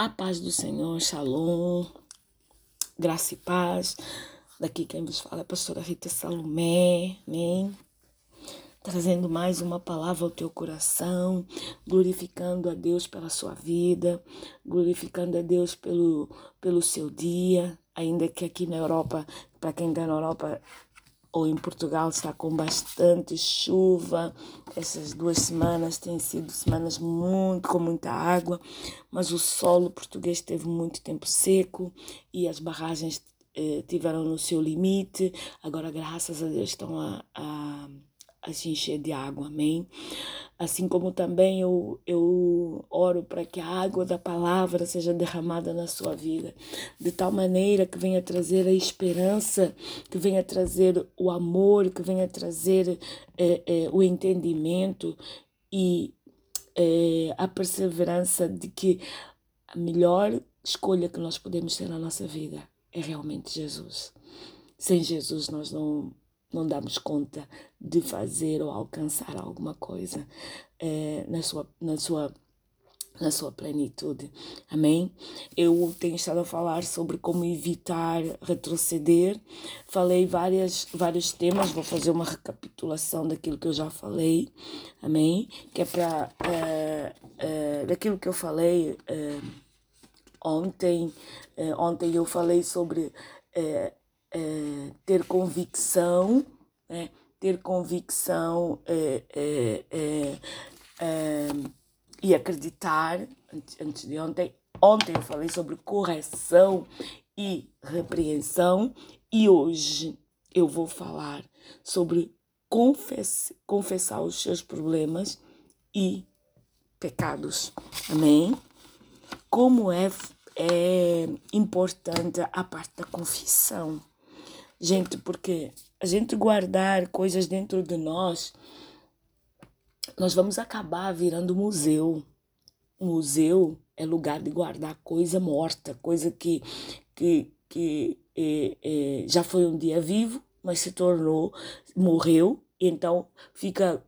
A paz do Senhor, shalom, graça e paz. Daqui quem vos fala é a pastora Rita Salomé, amém? Trazendo mais uma palavra ao teu coração, glorificando a Deus pela sua vida, glorificando a Deus pelo, pelo seu dia, ainda que aqui na Europa, para quem está na Europa, ou em Portugal está com bastante chuva. Essas duas semanas têm sido semanas muito com muita água, mas o solo português teve muito tempo seco e as barragens eh, tiveram no seu limite. Agora, graças a Deus, estão a, a a se encher de água, amém? Assim como também eu, eu oro para que a água da palavra seja derramada na sua vida, de tal maneira que venha trazer a esperança, que venha trazer o amor, que venha trazer é, é, o entendimento e é, a perseverança de que a melhor escolha que nós podemos ter na nossa vida é realmente Jesus. Sem Jesus nós não não damos conta de fazer ou alcançar alguma coisa é, na, sua, na, sua, na sua plenitude. Amém? Eu tenho estado a falar sobre como evitar retroceder. Falei várias, vários temas, vou fazer uma recapitulação daquilo que eu já falei. Amém? Que é para. É, é, daquilo que eu falei ontem. ontem eu falei sobre é, ter convicção, né? ter convicção é, é, e acreditar. Antes de ontem, ontem eu falei sobre correção e repreensão e hoje eu vou falar sobre confess, confessar os seus problemas e pecados. Amém? Como é, é importante a parte da confissão. Gente, porque a gente guardar coisas dentro de nós, nós vamos acabar virando museu. Museu é lugar de guardar coisa morta, coisa que, que, que é, é, já foi um dia vivo, mas se tornou, morreu então fica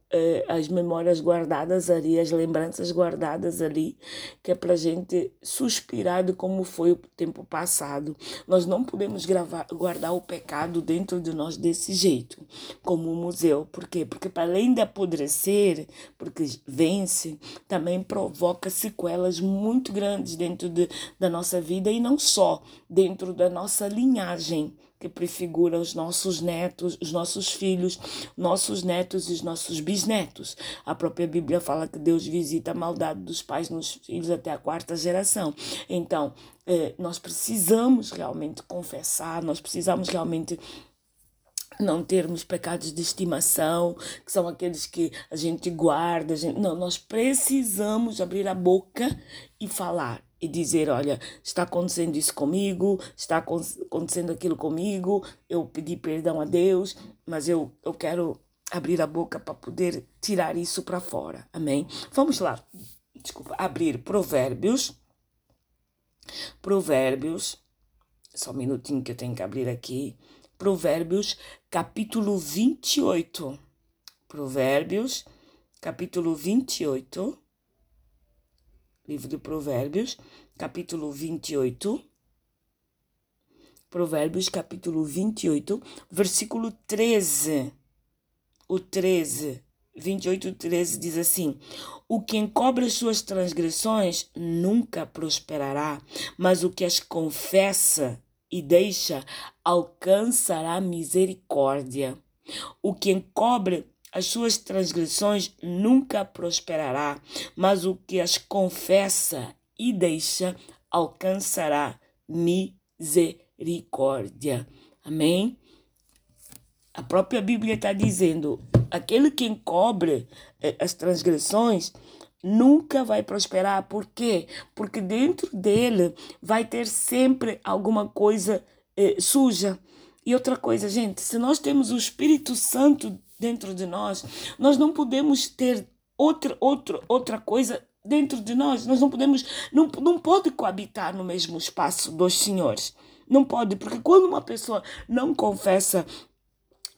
as memórias guardadas ali, as lembranças guardadas ali, que é para a gente suspirar de como foi o tempo passado. Nós não podemos gravar, guardar o pecado dentro de nós desse jeito, como um museu. Por quê? Porque para além de apodrecer, porque vence, também provoca sequelas muito grandes dentro de, da nossa vida e não só dentro da nossa linhagem que prefigura os nossos netos, os nossos filhos, nossos netos e os nossos bisnetos. A própria Bíblia fala que Deus visita a maldade dos pais nos filhos até a quarta geração. Então, eh, nós precisamos realmente confessar, nós precisamos realmente não termos pecados de estimação, que são aqueles que a gente guarda. A gente... Não, nós precisamos abrir a boca e falar e dizer: olha, está acontecendo isso comigo, está acontecendo aquilo comigo, eu pedi perdão a Deus, mas eu, eu quero abrir a boca para poder tirar isso para fora. Amém? Vamos lá, desculpa, abrir Provérbios. Provérbios, só um minutinho que eu tenho que abrir aqui. Provérbios, capítulo 28. Provérbios, capítulo 28 livro de Provérbios, capítulo 28. Provérbios, capítulo 28, versículo 13. O 13, 28, 13 diz assim: O que encobre as suas transgressões nunca prosperará, mas o que as confessa e deixa alcançará misericórdia. O que encobre as suas transgressões nunca prosperará, mas o que as confessa e deixa alcançará misericórdia. Amém? A própria Bíblia está dizendo: aquele que encobre eh, as transgressões nunca vai prosperar. Por quê? Porque dentro dele vai ter sempre alguma coisa eh, suja. E outra coisa, gente, se nós temos o Espírito Santo dentro de nós, nós não podemos ter outra, outra, outra coisa dentro de nós. Nós não podemos, não, não pode coabitar no mesmo espaço dos senhores. Não pode, porque quando uma pessoa não confessa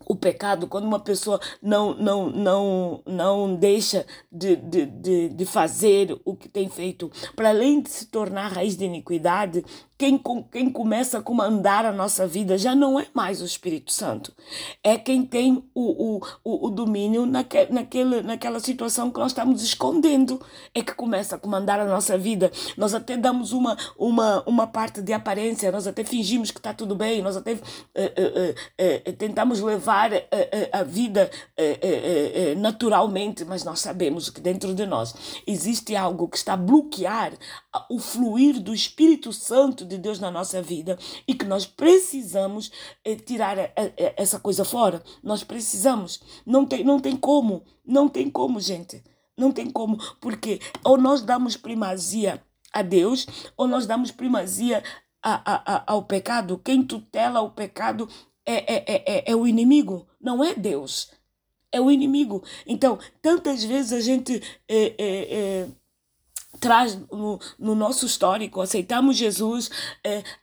o pecado, quando uma pessoa não, não, não, não deixa de, de, de, de fazer o que tem feito, para além de se tornar raiz de iniquidade, quem, quem começa a comandar a nossa vida já não é mais o Espírito Santo. É quem tem o, o, o, domínio naque, naquele, naquela situação que nós estamos escondendo. É que começa a comandar a nossa vida. Nós até damos uma, uma, uma parte de aparência, nós até fingimos que está tudo bem, nós até uh, uh, uh, tentamos levar a vida naturalmente, mas nós sabemos que dentro de nós existe algo que está a bloquear o fluir do Espírito Santo de Deus na nossa vida e que nós precisamos eh, tirar eh, eh, essa coisa fora. Nós precisamos. Não tem, não tem como. Não tem como, gente. Não tem como. Porque ou nós damos primazia a Deus ou nós damos primazia a, a, a, ao pecado. Quem tutela o pecado é, é, é, é, é o inimigo, não é Deus. É o inimigo. Então, tantas vezes a gente. É, é, traz no, no, nosso histórico, aceitamos Jesus,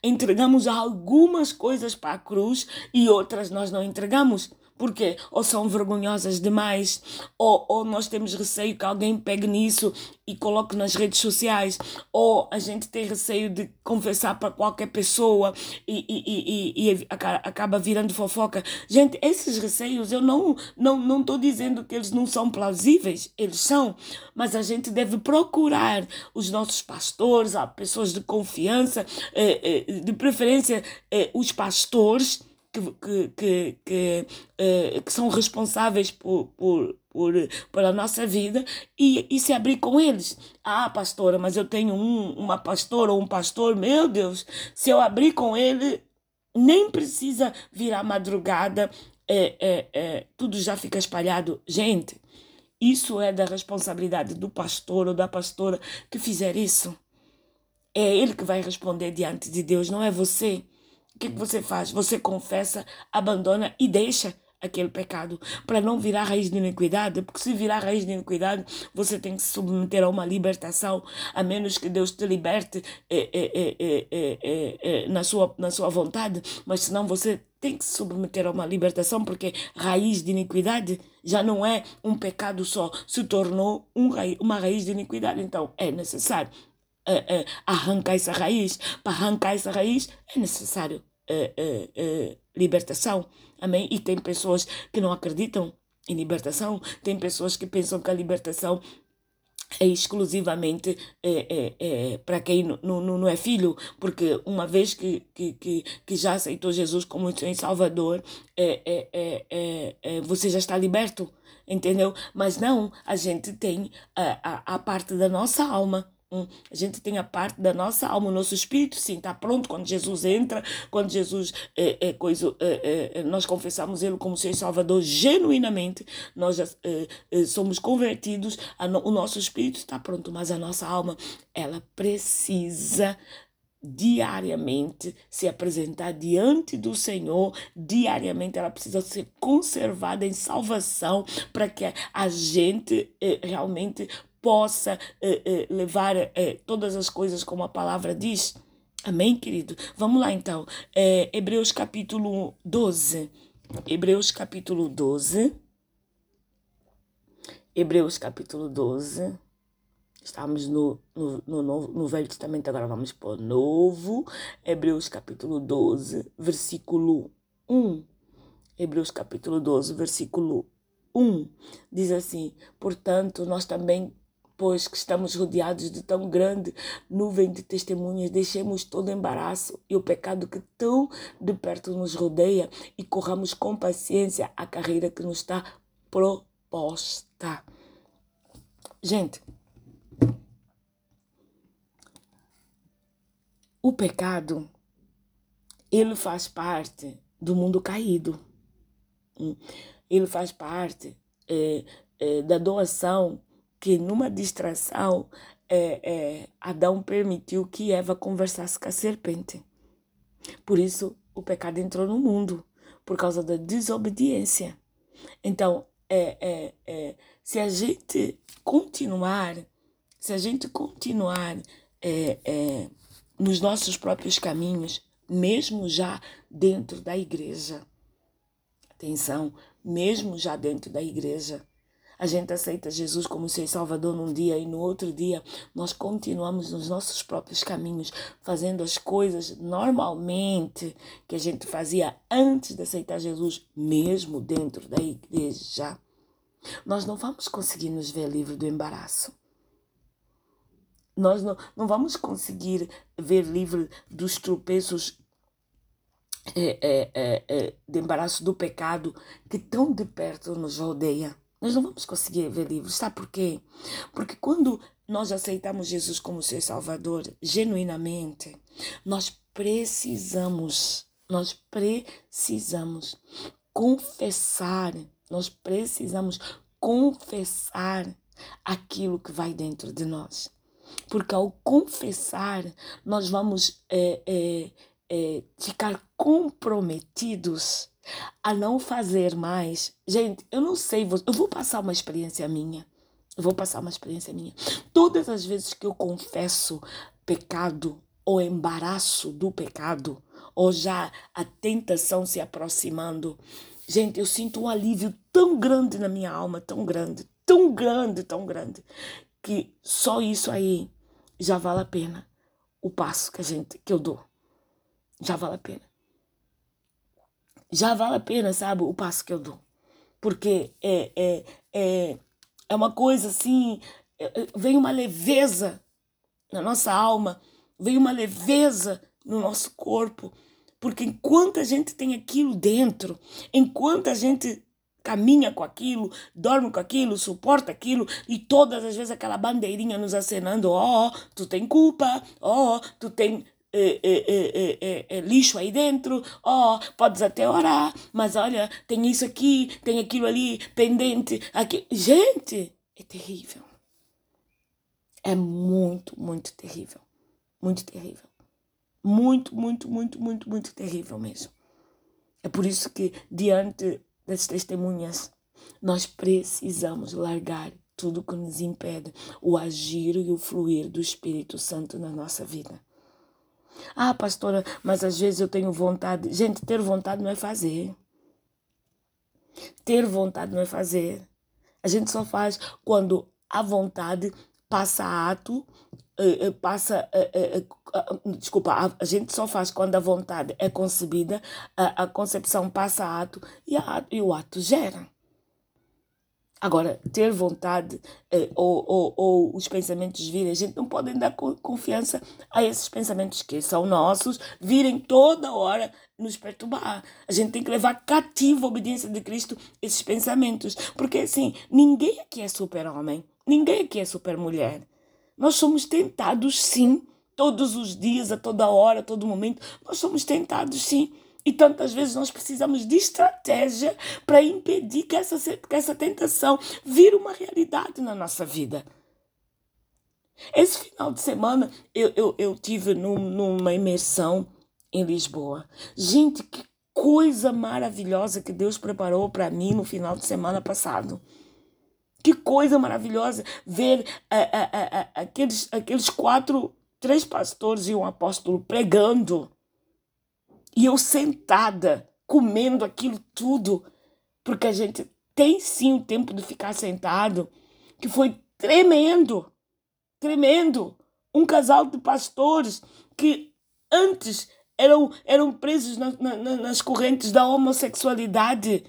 entregamos algumas coisas para a cruz e outras nós não entregamos. Porque ou são vergonhosas demais, ou, ou nós temos receio que alguém pegue nisso e coloque nas redes sociais, ou a gente tem receio de confessar para qualquer pessoa e, e, e, e, acaba virando fofoca. Gente, esses receios eu não não não estou dizendo que eles não são plausíveis, eles são, mas a gente deve procurar os nossos pastores, as pessoas de confiança, eh, eh, de preferência eh, os pastores que, que, que, que, uh, que são responsáveis por, por, por, pela nossa vida e, e se abrir com eles. Ah, pastora, mas eu tenho um, uma pastora ou um pastor, meu Deus, se eu abrir com ele, nem precisa virar madrugada, é, é, é, tudo já fica espalhado. Gente, isso é da responsabilidade do pastor ou da pastora que fizer isso. É ele que vai responder diante de Deus, não é você que, que você faz? Você confessa, abandona e deixa aquele pecado para não virar raiz de iniquidade, porque se virar raiz de iniquidade, você tem que se submeter a uma libertação, a menos que Deus te liberte é, é, é, na, sua, na sua vontade, mas senão você tem que se submeter a uma libertação, porque raiz de iniquidade já não é um pecado só, se tornou um, uma raiz de iniquidade. Então é necessário arrancar essa raiz. Para arrancar essa raiz é necessário uh, uh, libertação. Amém? E tem pessoas que não acreditam em libertação, tem pessoas que pensam que a libertação é exclusivamente é, é, é, para quem não, é filho, porque uma vez que, que, que, que já aceitou Jesus como seu Salvador, é, é, é, é, você já está liberto, entendeu? Mas não, a gente tem a, a, a parte da nossa alma a gente tem a parte da nossa alma, o nosso espírito, sim, está pronto quando Jesus entra, quando Jesus é, é coisa, é, é, nós confessamos Ele como Senhor Salvador genuinamente, nós é, é, somos convertidos, no, o nosso espírito está pronto, mas a nossa alma, ela precisa diariamente se apresentar diante do Senhor, diariamente ela precisa ser conservada em salvação para que a gente realmente possa eh, eh, levar eh, todas as coisas como a palavra diz. Amém, querido? Vamos lá então. É, Hebreus capítulo 12. Hebreus capítulo 12. Hebreus capítulo 12. Estamos no, no, no, no Velho Testamento, agora vamos para o Novo. Hebreus capítulo 12, versículo 1. Hebreus capítulo 12, versículo 1. Diz assim: Portanto, nós também pois que estamos rodeados de tão grande nuvem de testemunhas, deixemos todo embaraço e o pecado que tão de perto nos rodeia e corramos com paciência a carreira que nos está proposta. Gente, o pecado, ele faz parte do mundo caído. Hum, ele faz parte é, é, da doação que numa distração é, é, Adão permitiu que Eva conversasse com a serpente. Por isso o pecado entrou no mundo, por causa da desobediência. Então, é, é, é, se a gente continuar, se a gente continuar é, nos nossos próprios caminhos, mesmo já dentro da igreja, Atenção, mesmo já dentro da igreja. A gente aceita Jesus como seu Salvador num dia e no outro dia nós continuamos nos nossos próprios caminhos, fazendo as coisas normalmente que a gente fazia antes de aceitar Jesus, mesmo dentro da igreja. Nós não vamos conseguir nos ver livre do embaraço. Nós não, não vamos conseguir ver livre dos tropeços é, é, é, de embaraço do pecado que tão de perto nos rodeia. Nós não vamos conseguir ver livres. Sabe por quê? Porque quando nós aceitamos Jesus como seu Salvador genuinamente, nós precisamos, nós precisamos confessar, nós precisamos confessar aquilo que vai dentro de nós. Porque ao confessar, nós vamos é, é, é, ficar comprometidos a não fazer mais. Gente, eu não sei, eu vou passar uma experiência minha. Eu vou passar uma experiência minha. Todas as vezes que eu confesso pecado ou embaraço do pecado, ou já a tentação se aproximando, gente, eu sinto um alívio tão grande na minha alma, tão grande, tão grande, tão grande, que só isso aí já vale a pena o passo que a gente que eu dou já vale a pena. Já vale a pena, sabe, o passo que eu dou. Porque é, é, é, é uma coisa assim, é, é, vem uma leveza na nossa alma, vem uma leveza no nosso corpo. Porque enquanto a gente tem aquilo dentro, enquanto a gente caminha com aquilo, dorme com aquilo, suporta aquilo e todas as vezes aquela bandeirinha nos acenando, ó, oh, tu tem culpa, ó, oh, tu tem é é, é, é, lixo aí dentro, ó, oh, podes até orar, mas olha, tem isso aqui, tem aquilo ali pendente, aqui. Gente, é terrível. É muito, muito terrível. Muito terrível. Muito, muito, muito, muito, muito terrível mesmo. É por isso que, diante das testemunhas, nós precisamos largar tudo que nos impede o agir e o fluir do Espírito Santo na nossa vida. Ah, pastora, mas às vezes eu tenho vontade. Gente, ter vontade não é fazer. Ter vontade não é fazer. A gente só faz quando a vontade passa a ato, eh, eh, passa. Eh, desculpa, a gente só faz quando a vontade é concebida, a concepção passa a ato a, e o ato gera. Agora, ter vontade eh, ou, ou, ou, os pensamentos virem, a gente não pode dar confiança a esses pensamentos que são nossos, virem toda hora nos perturbar. A gente tem que levar cativo a obediência de Cristo esses pensamentos. Porque, assim, ninguém aqui é super-homem, ninguém aqui é super-mulher. Nós somos tentados, sim, todos os dias, a toda hora, a todo momento. Nós somos tentados, sim. E tantas vezes nós precisamos de estratégia para impedir que essa, que essa tentação vire uma realidade na nossa vida. Esse final de semana eu, eu, eu tive num, numa imersão em Lisboa. Gente, que coisa maravilhosa que Deus preparou para mim no final de semana passado. Que coisa maravilhosa ver a, a, a, aqueles, aqueles quatro, três pastores e um apóstolo pregando e eu sentada, comendo aquilo tudo, porque a gente tem sim o tempo de ficar sentado, que foi tremendo, tremendo. Um casal de pastores que antes eram, eram presos na, na, nas correntes da homossexualidade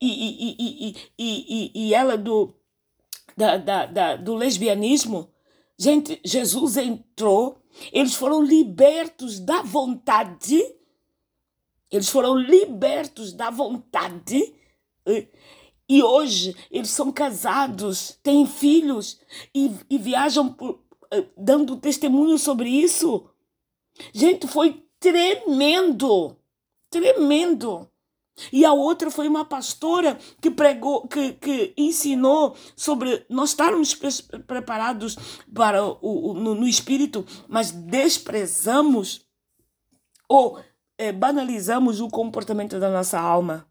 e, e, e, e, e, e ela do, da, da, da, do lesbianismo. Gente, Jesus entrou, eles foram libertos da vontade eles foram libertos da vontade e hoje eles são casados, têm filhos e, e viajam por, dando testemunho sobre isso. Gente, foi tremendo, tremendo. E a outra foi uma pastora que pregou, que, que ensinou sobre nós estarmos preparados para o, o no, no espírito, mas desprezamos ou é, banalizamos o comportamento da nossa alma.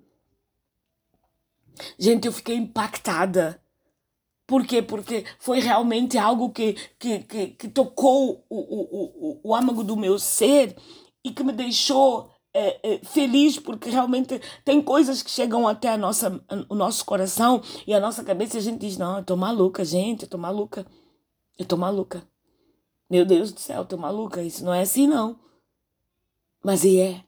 Gente, eu fiquei impactada. Por quê? Porque foi realmente algo que, que, que, que tocou o, o, o, o âmago do meu ser e que me deixou é, é, feliz porque realmente tem coisas que chegam até a nossa, o nosso coração e a nossa cabeça e a gente diz, não, eu tô maluca, gente, eu tô maluca. Eu tô maluca. Meu Deus do céu, eu tô maluca. Isso não é assim, não. Mas e é.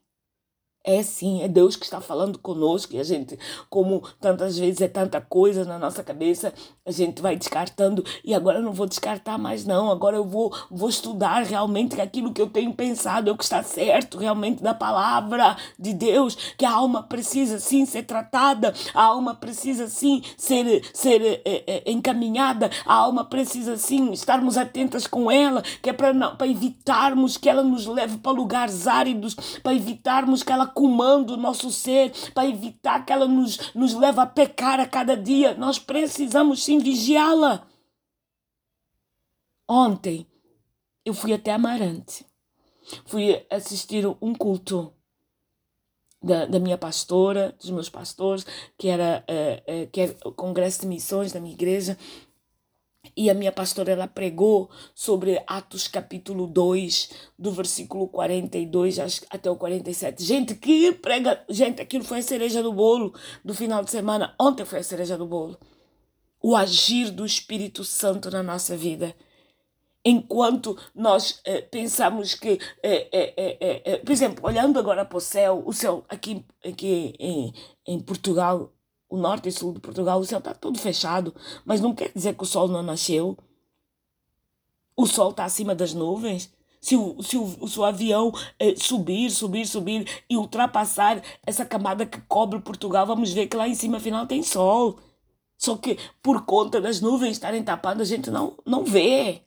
É sim, é Deus que está falando conosco e a gente, como tantas vezes é tanta coisa na nossa cabeça, a gente vai descartando. E agora eu não vou descartar mais não, agora eu vou, vou estudar realmente que aquilo que eu tenho pensado é o que está certo realmente da palavra de Deus, que a alma precisa sim ser tratada, a alma precisa sim ser, ser é, é, encaminhada, a alma precisa sim estarmos atentas com ela, que é para evitarmos que ela nos leve para lugares áridos, para evitarmos que ela comando o nosso ser, para evitar que ela nos, nos leve a pecar a cada dia. Nós precisamos sim vigiá-la. Ontem eu fui até Amarante. Fui assistir um culto da, da minha pastora, dos meus pastores, que era, uh, uh, que era o congresso de missões da minha igreja, e a minha pastora ela pregou sobre Atos capítulo 2, do versículo 42 até o 47. Gente, que prega, gente, aquilo foi a cereja do bolo do final de semana. Ontem foi a cereja do bolo. O agir do Espírito Santo na nossa vida. Enquanto nós eh, pensamos que, eh, eh, por exemplo, olhando agora para o céu, o céu aqui, aqui em, em Portugal o norte e sul de Portugal, o céu está todo fechado, mas não quer dizer que o sol não nasceu. O sol está acima das nuvens. Se o, se o, se o avião eh, subir, subir, subir e ultrapassar essa camada que cobre Portugal, vamos ver que lá em cima, afinal, tem sol. Só que por conta das nuvens estarem tapadas, a gente não, não vê.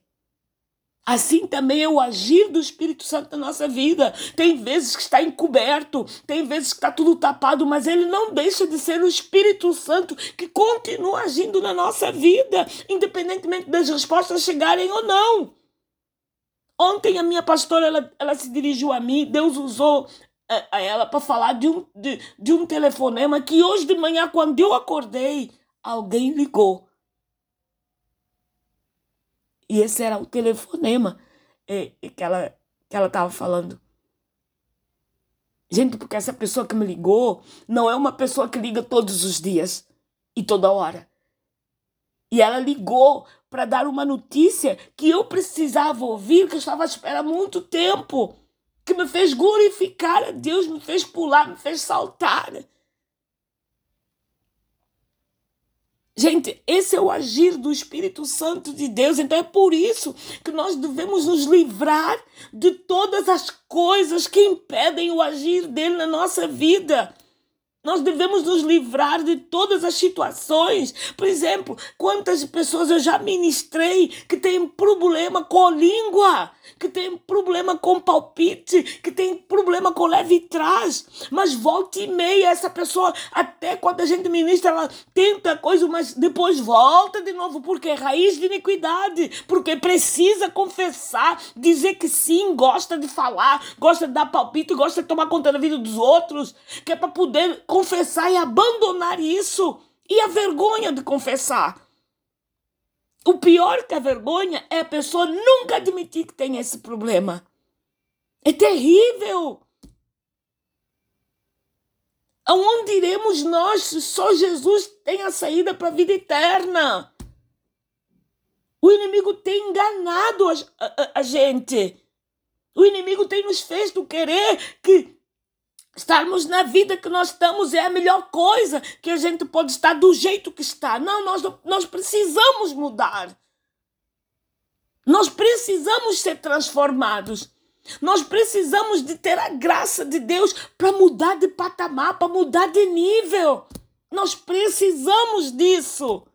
Assim também é o agir do Espírito Santo na nossa vida. Tem vezes que está encoberto, tem vezes que está tudo tapado, mas ele não deixa de ser o Espírito Santo que continua agindo na nossa vida, independentemente das respostas chegarem ou não. Ontem a minha pastora ela, ela se dirigiu a mim, Deus usou a, eh, a ela para falar de um, de, de um telefonema que hoje de manhã, quando eu acordei, alguém ligou e esse era o telefonema é, que ela que ela estava falando. Gente, porque essa pessoa que me ligou não é uma pessoa que liga todos os dias e toda hora. E ela ligou para dar uma notícia que eu precisava ouvir, que eu estava à espera há muito tempo, que me fez glorificar a Deus, me fez pular, me fez saltar. Gente, esse é o agir do Espírito Santo de Deus. Então é por isso que nós devemos nos livrar de todas as coisas que impedem o agir dele na nossa vida. Nós devemos nos livrar de todas as situações. Por exemplo, quantas pessoas eu já ministrei que têm problema com a língua, que têm problema com palpite, que têm problema com leve trás. Mas volta e meia, essa pessoa, até quando a gente ministra, ela tenta coisa, mas depois volta de novo, porque é raiz de iniquidade, porque precisa confessar, dizer que sim, gosta de falar, gosta de dar palpite, gosta de tomar conta da vida dos outros, que é para poder confessar e abandonar isso. E a vergonha de confessar. O pior que a vergonha é a pessoa nunca admitir que tem esse problema. É terrível. Aonde iremos nós se só Jesus tem a saída para a vida eterna? O inimigo tem enganado a, a, a gente. O inimigo tem nos feito querer que Estarmos na vida que nós estamos é a melhor coisa que a gente pode estar do jeito que está. Não, nós, nós precisamos mudar. Nós precisamos ser transformados. Nós precisamos de ter a graça de Deus para mudar de patamar, para mudar de nível. Nós precisamos disso.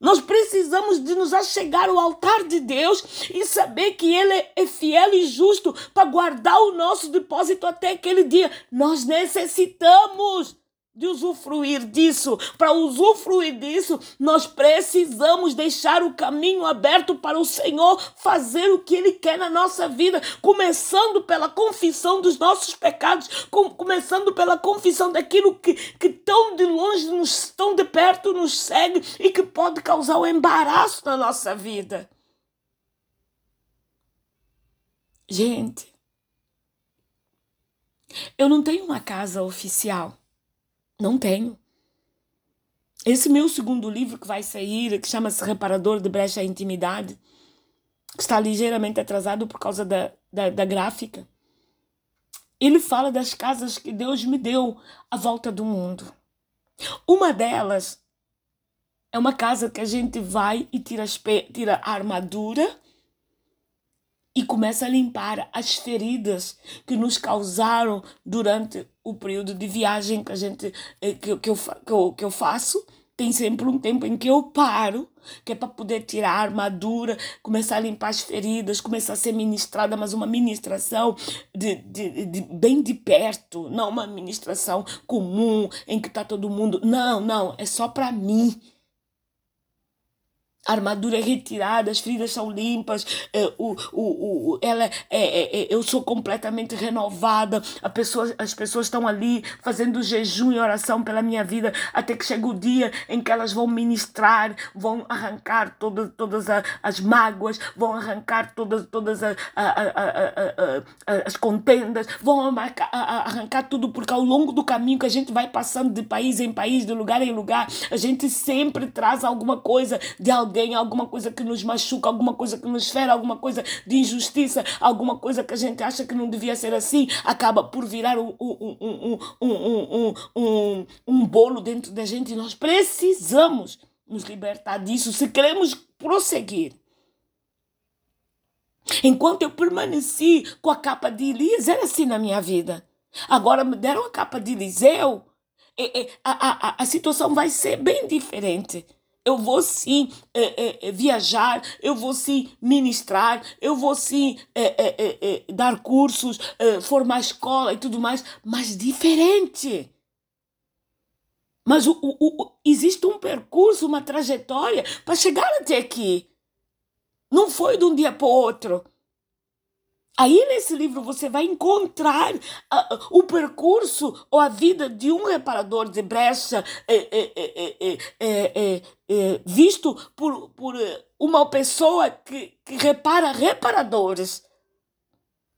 Nós precisamos de nos achegar ao altar de Deus e saber que Ele é fiel e justo para guardar o nosso depósito até aquele dia. Nós necessitamos de usufruir disso. Para usufruir disso, nós precisamos deixar o caminho aberto para o Senhor fazer o que Ele quer na nossa vida, começando pela confissão dos nossos pecados, com, começando pela confissão daquilo que, que tão de longe, nos, tão de perto nos segue e que pode causar um embaraço na nossa vida. Gente, Eu não tenho uma casa oficial. Não tenho. Esse meu segundo livro que vai sair, que chama-se Reparador de Brecha à Intimidade, que está ligeiramente atrasado por causa da, da, da gráfica, ele fala das casas que Deus me deu à volta do mundo. Uma delas é uma casa que a gente vai e tira, tira a armadura e começa a limpar as feridas que nos causaram durante o período de viagem que a gente eh, que, que, eu, que, eu, que eu faço tem sempre um tempo em que eu paro, que é para poder tirar a armadura, começar a limpar as feridas, começar a ser ministrada, mas uma ministração de, de, de bem de perto, não uma ministração comum em que está todo mundo. Não, não, é só para mim a armadura retirada, as feridas são limpas, é, o, o, o, ela é, é, é, eu sou completamente renovada, a pessoa, as pessoas estão ali fazendo jejum e oração pela minha vida, até que chega o dia em que elas vão ministrar, vão arrancar todas, todas as mágoas, vão arrancar todas, todas a, a, a, as contendas, vão arrancar tudo, porque ao longo do caminho que a gente vai passando de país em país, de lugar em lugar, a gente sempre traz alguma coisa de alguém alguém, alguma coisa que nos machuca, alguma coisa que nos fere, alguma coisa de injustiça, alguma coisa que a gente acha que não devia ser assim, acaba por virar um, um, um, um, um, um bolo dentro da gente e nós precisamos nos libertar disso se queremos prosseguir. Enquanto eu permaneci com a capa de Elias, era assim na minha vida. Agora me deram a capa de Eliseu, a, a, a situação vai ser bem diferente eu vou sim é, é, viajar, eu vou sim ministrar, eu vou sim é, dar cursos, formar escola e tudo mais, mas diferente. Mas o, o, o, existe um percurso, uma trajetória para chegar até aqui. Não foi de um dia para o outro. Aí nesse livro você vai encontrar uh, o percurso ou a vida de um reparador de brecha é, é, é, visto por, por uma pessoa que, que repara reparadores.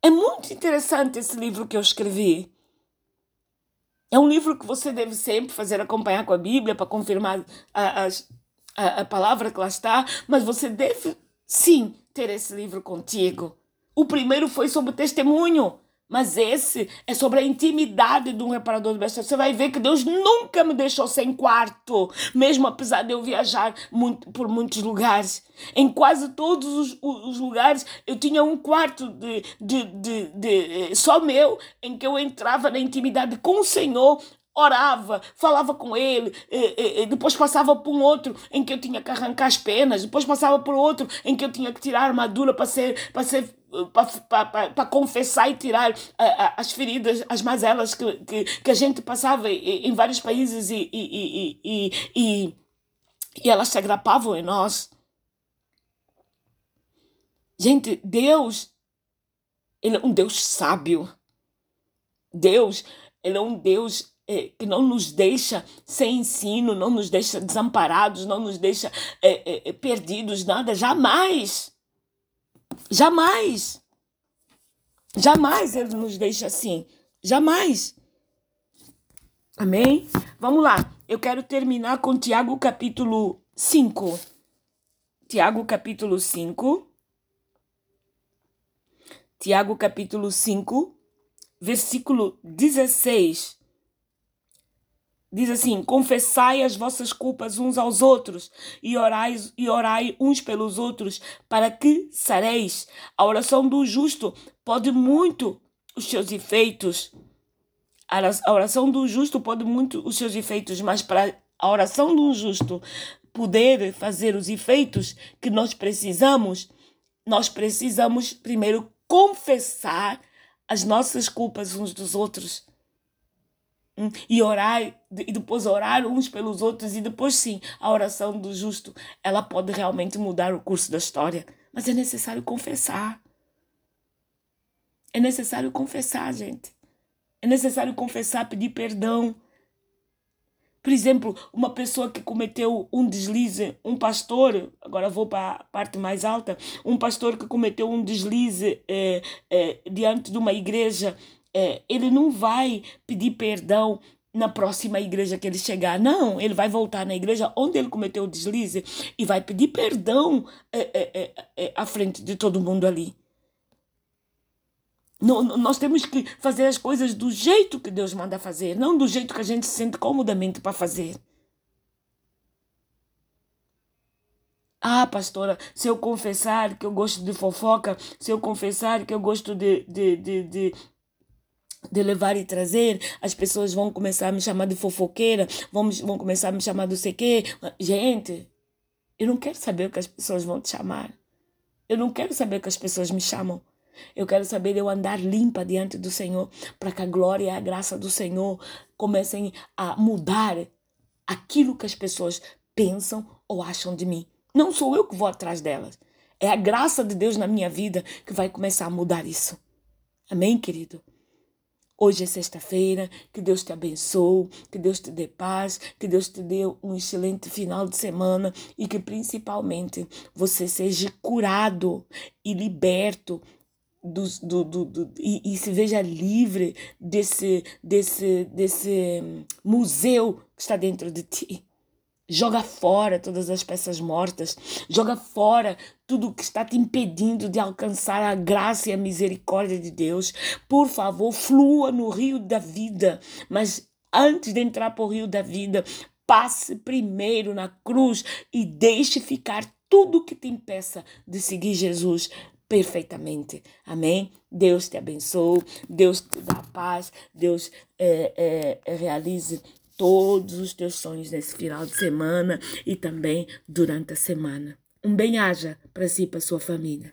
É muito interessante esse livro que eu escrevi. É um livro que você deve sempre fazer acompanhar com a Bíblia para confirmar a, a, a palavra que lá está, mas você deve sim ter esse livro contigo o primeiro foi sobre testemunho. Mas esse é sobre a intimidade de um reparador de besta. Você vai ver que Deus nunca me deixou sem quarto, mesmo apesar de eu viajar muito, por muitos lugares. Em quase todos os, os lugares eu tinha um quarto de, de, de, de, só meu, em que eu entrava na intimidade com o Senhor, orava, falava com ele, e, e, depois passava por um outro em que eu tinha que arrancar as penas, depois passava por outro em que eu tinha que tirar a armadura para ser, para ser para confessar e tirar as feridas, as mazelas que, que, que a gente passava em, vários países e, e, e, e, e, e elas se agrapavam em nós. Gente, Deus, Ele é um Deus sábio. Deus, Ele é um Deus é, que não nos deixa sem ensino, não nos deixa desamparados, não nos deixa é, é, perdidos, nada, jamais. Jamais. Jamais ele nos deixa assim. Jamais. Amém? Vamos lá. Eu quero terminar com Tiago capítulo 5. Tiago capítulo 5. Tiago capítulo 5, versículo 16 Diz assim: confessai as vossas culpas uns aos outros e orai, e orai uns pelos outros, para que sareis. A oração do justo pode muito os seus efeitos. A oração do justo pode muito os seus efeitos, mas para a oração do justo poder fazer os efeitos que nós precisamos, nós precisamos primeiro confessar as nossas culpas uns dos outros e orar e depois orar uns pelos outros e depois sim a oração do justo ela pode realmente mudar o curso da história. Mas é necessário confessar. É necessário confessar gente. É necessário confessar pedir perdão. Por exemplo uma pessoa que cometeu um deslize um pastor agora vou para a parte mais alta um pastor que cometeu um deslize é, é, diante de uma igreja é, ele não vai pedir perdão na próxima igreja que ele chegar. Não, ele vai voltar na igreja onde ele cometeu o deslize e vai pedir perdão é, é, é, é à frente de todo mundo ali. nós temos que fazer as coisas do jeito que Deus manda fazer, não do jeito que a gente se sente comodamente para fazer. Ah, pastora, se eu confessar que eu gosto de fofoca, se eu confessar que eu gosto de, de, de, de de levar e trazer, as pessoas vão começar a me chamar de fofoqueira, vão, vão começar a me chamar do sei quê. Gente, eu não quero saber o que as pessoas vão te chamar. Eu não quero saber o que as pessoas me chamam. Eu quero saber eu andar limpa diante do Senhor, para que a glória e a graça do Senhor comecem a mudar aquilo que as pessoas pensam ou acham de mim. Não sou eu que vou atrás delas. É a graça de Deus na minha vida que vai começar a mudar isso. Amém, querido? Hoje é sexta-feira, que Deus te abençoe, que Deus te dê paz, que Deus te dê um excelente final de semana e que principalmente você seja curado e liberto do, do, do, do e, e, se veja livre desse, desse, desse museu que está dentro de ti. Joga fora todas as peças mortas. Joga fora tudo que está te impedindo de alcançar a graça e a misericórdia de Deus. Por favor, flua no rio da vida. Mas antes de entrar para o rio da vida, passe primeiro na cruz e deixe ficar tudo que te impeça de seguir Jesus perfeitamente. Amém? Deus te abençoe, Deus te dá paz, Deus é, é, realize todos os teus sonhos nesse final de semana e também durante a semana. Um bem-aja para si e para sua família.